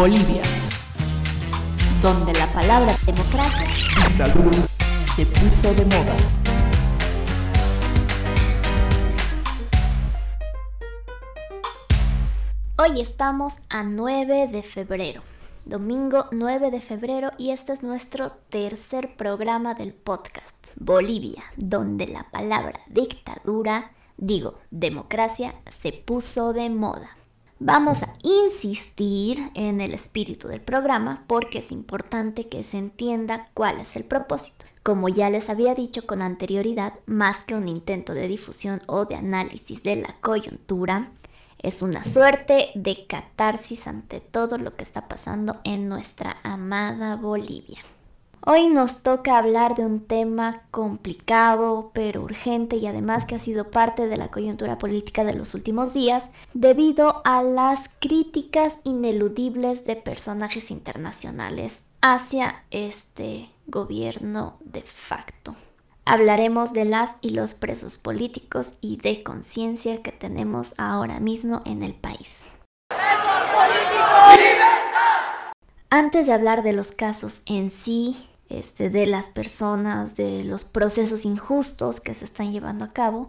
Bolivia, donde la palabra democracia se puso de moda. Hoy estamos a 9 de febrero, domingo 9 de febrero y este es nuestro tercer programa del podcast Bolivia, donde la palabra dictadura, digo, democracia, se puso de moda. Vamos a insistir en el espíritu del programa porque es importante que se entienda cuál es el propósito. Como ya les había dicho con anterioridad, más que un intento de difusión o de análisis de la coyuntura, es una suerte de catarsis ante todo lo que está pasando en nuestra amada Bolivia. Hoy nos toca hablar de un tema complicado pero urgente y además que ha sido parte de la coyuntura política de los últimos días debido a las críticas ineludibles de personajes internacionales hacia este gobierno de facto. Hablaremos de las y los presos políticos y de conciencia que tenemos ahora mismo en el país. Antes de hablar de los casos en sí, este, de las personas, de los procesos injustos que se están llevando a cabo,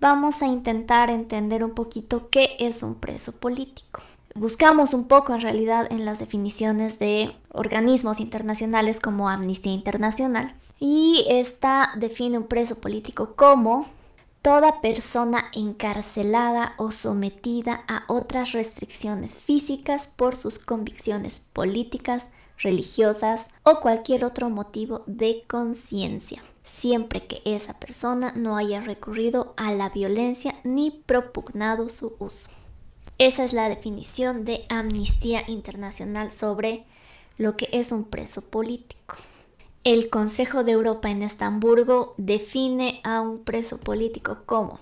vamos a intentar entender un poquito qué es un preso político. Buscamos un poco en realidad en las definiciones de organismos internacionales como Amnistía Internacional y esta define un preso político como toda persona encarcelada o sometida a otras restricciones físicas por sus convicciones políticas, religiosas o cualquier otro motivo de conciencia, siempre que esa persona no haya recurrido a la violencia ni propugnado su uso. Esa es la definición de Amnistía Internacional sobre lo que es un preso político. El Consejo de Europa en Estamburgo define a un preso político como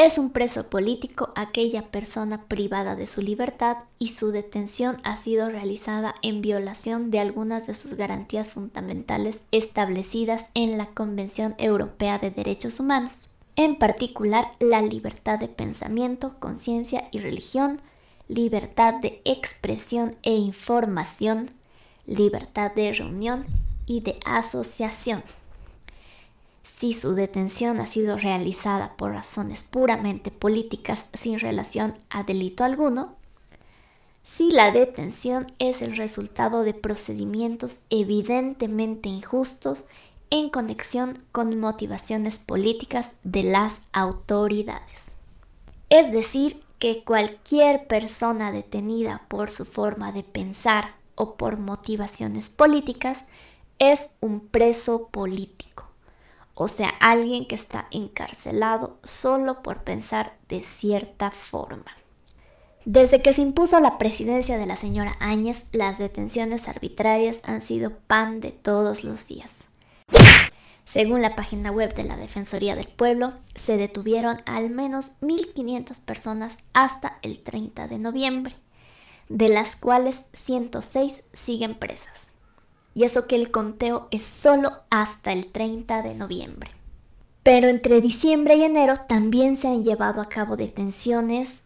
es un preso político aquella persona privada de su libertad y su detención ha sido realizada en violación de algunas de sus garantías fundamentales establecidas en la Convención Europea de Derechos Humanos, en particular la libertad de pensamiento, conciencia y religión, libertad de expresión e información, libertad de reunión y de asociación si su detención ha sido realizada por razones puramente políticas sin relación a delito alguno, si la detención es el resultado de procedimientos evidentemente injustos en conexión con motivaciones políticas de las autoridades. Es decir, que cualquier persona detenida por su forma de pensar o por motivaciones políticas es un preso político o sea, alguien que está encarcelado solo por pensar de cierta forma. Desde que se impuso la presidencia de la señora Áñez, las detenciones arbitrarias han sido pan de todos los días. Según la página web de la Defensoría del Pueblo, se detuvieron al menos 1.500 personas hasta el 30 de noviembre, de las cuales 106 siguen presas y eso que el conteo es solo hasta el 30 de noviembre. Pero entre diciembre y enero también se han llevado a cabo detenciones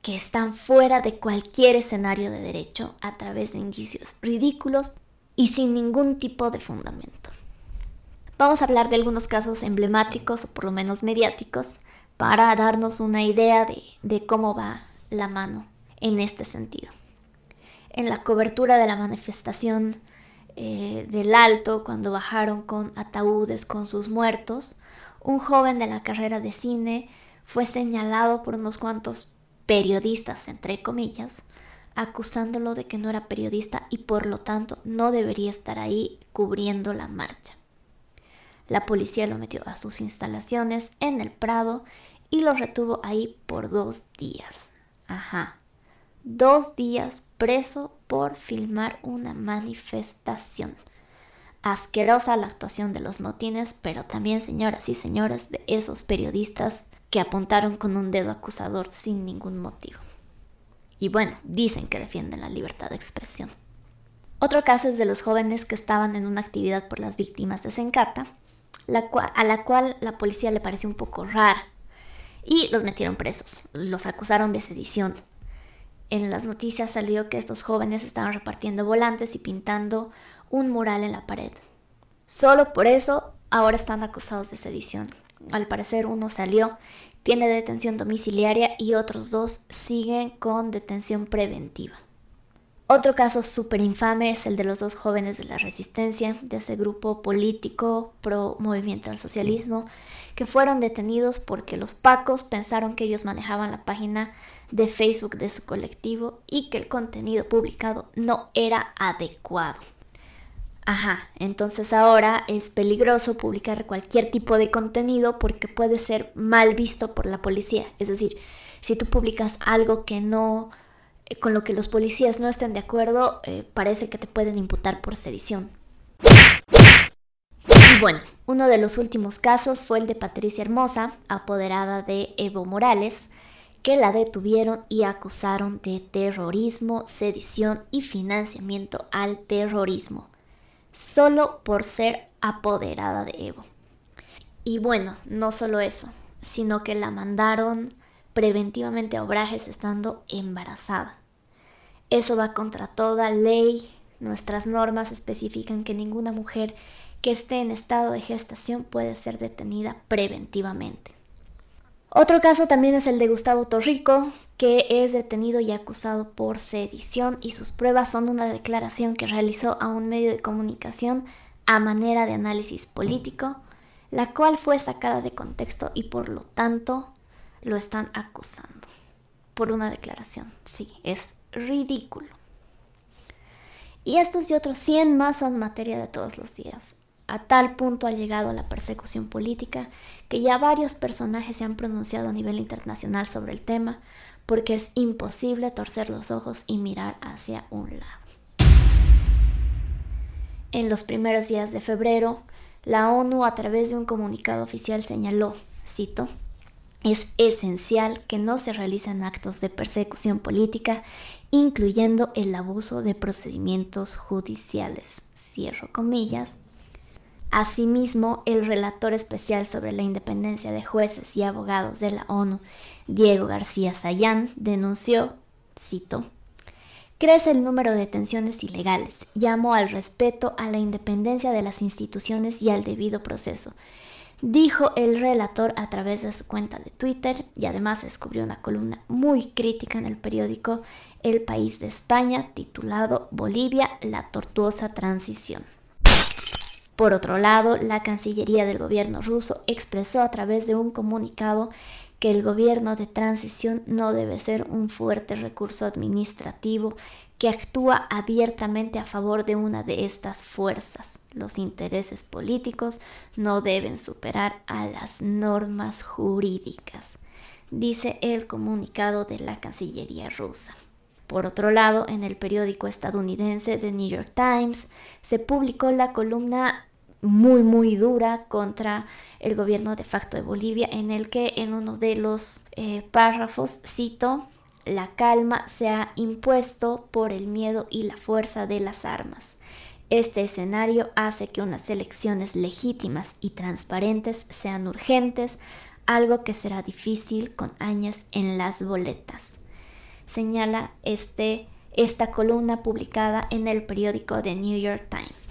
que están fuera de cualquier escenario de derecho a través de indicios ridículos y sin ningún tipo de fundamento. Vamos a hablar de algunos casos emblemáticos o por lo menos mediáticos para darnos una idea de, de cómo va la mano en este sentido. En la cobertura de la manifestación eh, del alto cuando bajaron con ataúdes con sus muertos, un joven de la carrera de cine fue señalado por unos cuantos periodistas, entre comillas, acusándolo de que no era periodista y por lo tanto no debería estar ahí cubriendo la marcha. La policía lo metió a sus instalaciones en el Prado y lo retuvo ahí por dos días. Ajá, dos días preso por filmar una manifestación. Asquerosa la actuación de los motines, pero también, señoras y señores, de esos periodistas que apuntaron con un dedo acusador sin ningún motivo. Y bueno, dicen que defienden la libertad de expresión. Otro caso es de los jóvenes que estaban en una actividad por las víctimas de Sencata, a la cual la policía le pareció un poco rara y los metieron presos. Los acusaron de sedición en las noticias salió que estos jóvenes estaban repartiendo volantes y pintando un mural en la pared. Solo por eso ahora están acusados de sedición. Al parecer uno salió, tiene detención domiciliaria y otros dos siguen con detención preventiva. Otro caso súper infame es el de los dos jóvenes de la resistencia, de ese grupo político pro movimiento al socialismo, que fueron detenidos porque los pacos pensaron que ellos manejaban la página de Facebook de su colectivo y que el contenido publicado no era adecuado. Ajá, entonces ahora es peligroso publicar cualquier tipo de contenido porque puede ser mal visto por la policía. Es decir, si tú publicas algo que no, eh, con lo que los policías no estén de acuerdo, eh, parece que te pueden imputar por sedición. Y bueno, uno de los últimos casos fue el de Patricia Hermosa, apoderada de Evo Morales, que la detuvieron y acusaron de terrorismo, sedición y financiamiento al terrorismo solo por ser apoderada de Evo. Y bueno, no solo eso, sino que la mandaron preventivamente a obrajes estando embarazada. Eso va contra toda ley. Nuestras normas especifican que ninguna mujer que esté en estado de gestación puede ser detenida preventivamente. Otro caso también es el de Gustavo Torrico, que es detenido y acusado por sedición y sus pruebas son una declaración que realizó a un medio de comunicación a manera de análisis político, la cual fue sacada de contexto y por lo tanto lo están acusando por una declaración. Sí, es ridículo. Y estos y otros 100 más son materia de todos los días. A tal punto ha llegado la persecución política que ya varios personajes se han pronunciado a nivel internacional sobre el tema porque es imposible torcer los ojos y mirar hacia un lado. En los primeros días de febrero, la ONU a través de un comunicado oficial señaló, cito, es esencial que no se realicen actos de persecución política, incluyendo el abuso de procedimientos judiciales, cierro comillas, Asimismo, el relator especial sobre la independencia de jueces y abogados de la ONU, Diego García Sayán, denunció, cito, Crece el número de detenciones ilegales. Llamo al respeto a la independencia de las instituciones y al debido proceso. Dijo el relator a través de su cuenta de Twitter y además descubrió una columna muy crítica en el periódico El País de España titulado Bolivia, la tortuosa transición. Por otro lado, la Cancillería del gobierno ruso expresó a través de un comunicado que el gobierno de transición no debe ser un fuerte recurso administrativo que actúa abiertamente a favor de una de estas fuerzas. Los intereses políticos no deben superar a las normas jurídicas, dice el comunicado de la Cancillería rusa. Por otro lado, en el periódico estadounidense The New York Times se publicó la columna muy muy dura contra el gobierno de facto de Bolivia en el que en uno de los eh, párrafos cito la calma se ha impuesto por el miedo y la fuerza de las armas. Este escenario hace que unas elecciones legítimas y transparentes sean urgentes, algo que será difícil con años en las boletas señala este, esta columna publicada en el periódico The New York Times.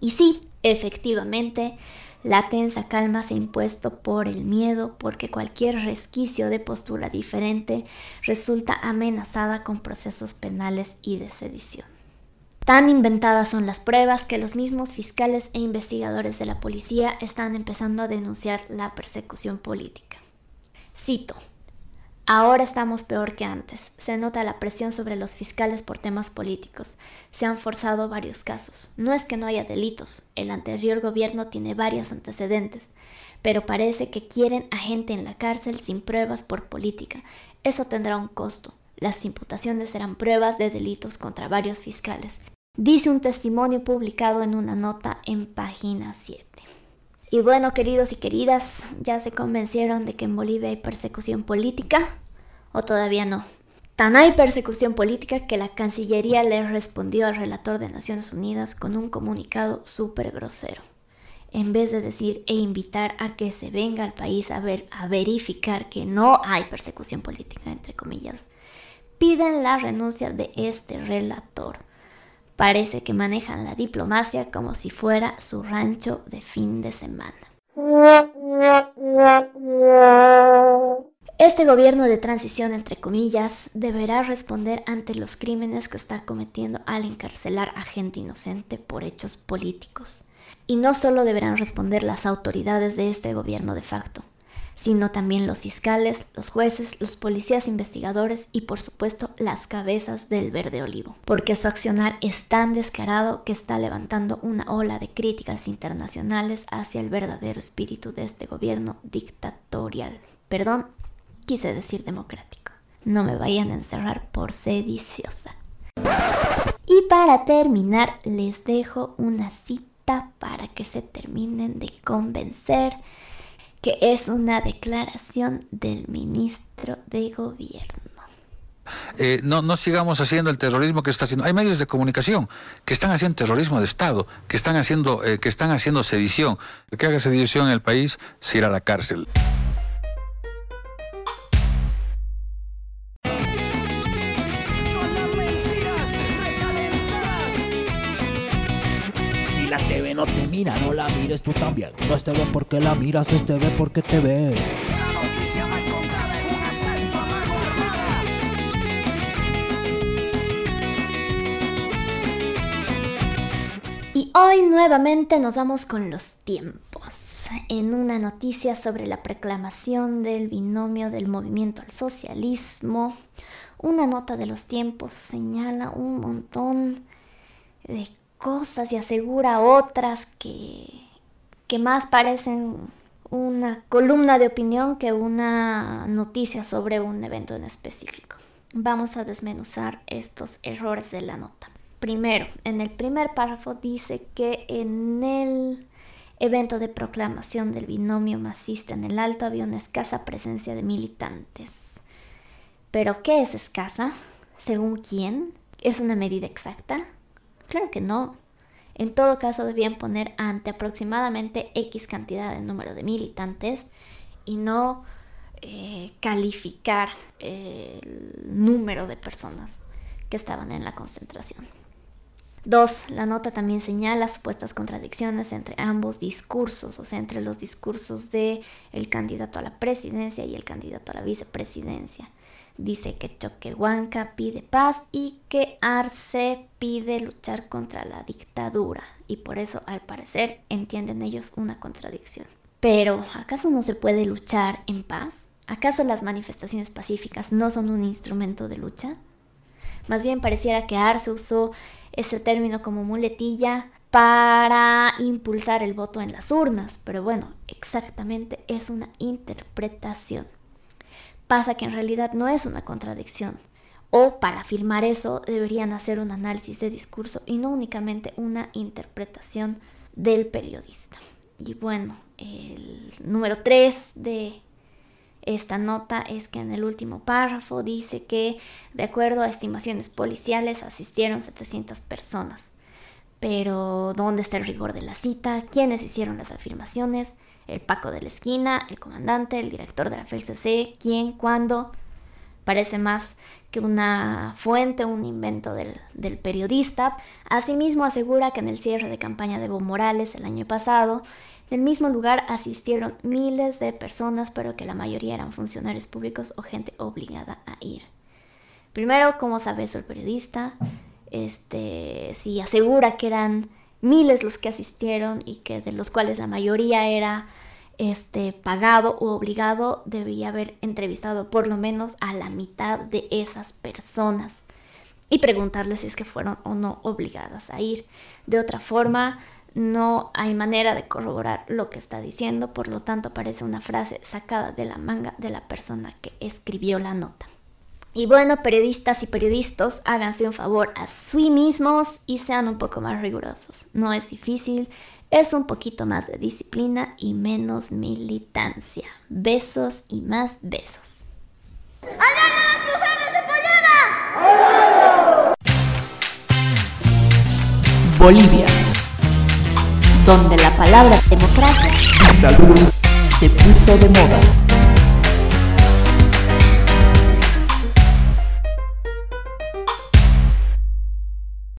Y sí, efectivamente, la tensa calma se ha impuesto por el miedo, porque cualquier resquicio de postura diferente resulta amenazada con procesos penales y de sedición. Tan inventadas son las pruebas que los mismos fiscales e investigadores de la policía están empezando a denunciar la persecución política. Cito, Ahora estamos peor que antes. Se nota la presión sobre los fiscales por temas políticos. Se han forzado varios casos. No es que no haya delitos. El anterior gobierno tiene varios antecedentes. Pero parece que quieren a gente en la cárcel sin pruebas por política. Eso tendrá un costo. Las imputaciones serán pruebas de delitos contra varios fiscales. Dice un testimonio publicado en una nota en página 7. Y bueno, queridos y queridas, ¿ya se convencieron de que en Bolivia hay persecución política? ¿O todavía no? Tan hay persecución política que la Cancillería le respondió al relator de Naciones Unidas con un comunicado súper grosero. En vez de decir e invitar a que se venga al país a ver, a verificar que no hay persecución política, entre comillas, piden la renuncia de este relator. Parece que manejan la diplomacia como si fuera su rancho de fin de semana. Este gobierno de transición, entre comillas, deberá responder ante los crímenes que está cometiendo al encarcelar a gente inocente por hechos políticos. Y no solo deberán responder las autoridades de este gobierno de facto, sino también los fiscales, los jueces, los policías investigadores y por supuesto las cabezas del verde olivo, porque su accionar es tan descarado que está levantando una ola de críticas internacionales hacia el verdadero espíritu de este gobierno dictatorial. Perdón, Quise decir democrático. No me vayan a encerrar por sediciosa. Y para terminar, les dejo una cita para que se terminen de convencer que es una declaración del ministro de gobierno. Eh, no, no sigamos haciendo el terrorismo que está haciendo. Hay medios de comunicación que están haciendo terrorismo de Estado, que están haciendo, eh, que están haciendo sedición. El que haga sedición en el país se irá a la cárcel. No te mira, no la mires tú también. No es ve porque la miras, es ve porque te ve. Y hoy nuevamente nos vamos con los tiempos. En una noticia sobre la proclamación del binomio del movimiento al socialismo, una nota de los tiempos señala un montón de cosas y asegura otras que, que más parecen una columna de opinión que una noticia sobre un evento en específico. Vamos a desmenuzar estos errores de la nota. Primero, en el primer párrafo dice que en el evento de proclamación del binomio masista en el Alto había una escasa presencia de militantes. ¿Pero qué es escasa? ¿Según quién? ¿Es una medida exacta? Claro que no. En todo caso debían poner ante aproximadamente X cantidad de número de militantes y no eh, calificar el número de personas que estaban en la concentración. Dos, la nota también señala supuestas contradicciones entre ambos discursos, o sea, entre los discursos de el candidato a la presidencia y el candidato a la vicepresidencia. Dice que Choquehuanca pide paz y que Arce pide luchar contra la dictadura. Y por eso, al parecer, entienden ellos una contradicción. Pero, ¿acaso no se puede luchar en paz? ¿Acaso las manifestaciones pacíficas no son un instrumento de lucha? Más bien pareciera que Arce usó ese término como muletilla para impulsar el voto en las urnas, pero bueno, exactamente es una interpretación. Pasa que en realidad no es una contradicción. O para afirmar eso deberían hacer un análisis de discurso y no únicamente una interpretación del periodista. Y bueno, el número 3 de esta nota es que en el último párrafo dice que de acuerdo a estimaciones policiales asistieron 700 personas. Pero ¿dónde está el rigor de la cita? ¿Quiénes hicieron las afirmaciones? el Paco de la esquina, el comandante, el director de la FLCC, quién, cuándo. Parece más que una fuente, un invento del, del, periodista. Asimismo asegura que en el cierre de campaña de Evo Morales el año pasado, en el mismo lugar asistieron miles de personas, pero que la mayoría eran funcionarios públicos o gente obligada a ir. Primero, ¿cómo sabe eso el periodista? Este, si asegura que eran miles los que asistieron y que de los cuales la mayoría era este, pagado o obligado, debía haber entrevistado por lo menos a la mitad de esas personas y preguntarles si es que fueron o no obligadas a ir. De otra forma, no hay manera de corroborar lo que está diciendo, por lo tanto parece una frase sacada de la manga de la persona que escribió la nota. Y bueno, periodistas y periodistas, háganse un favor a sí mismos y sean un poco más rigurosos. No es difícil, es un poquito más de disciplina y menos militancia. Besos y más besos. las mujeres de Bolivia, donde la palabra democracia se puso de moda.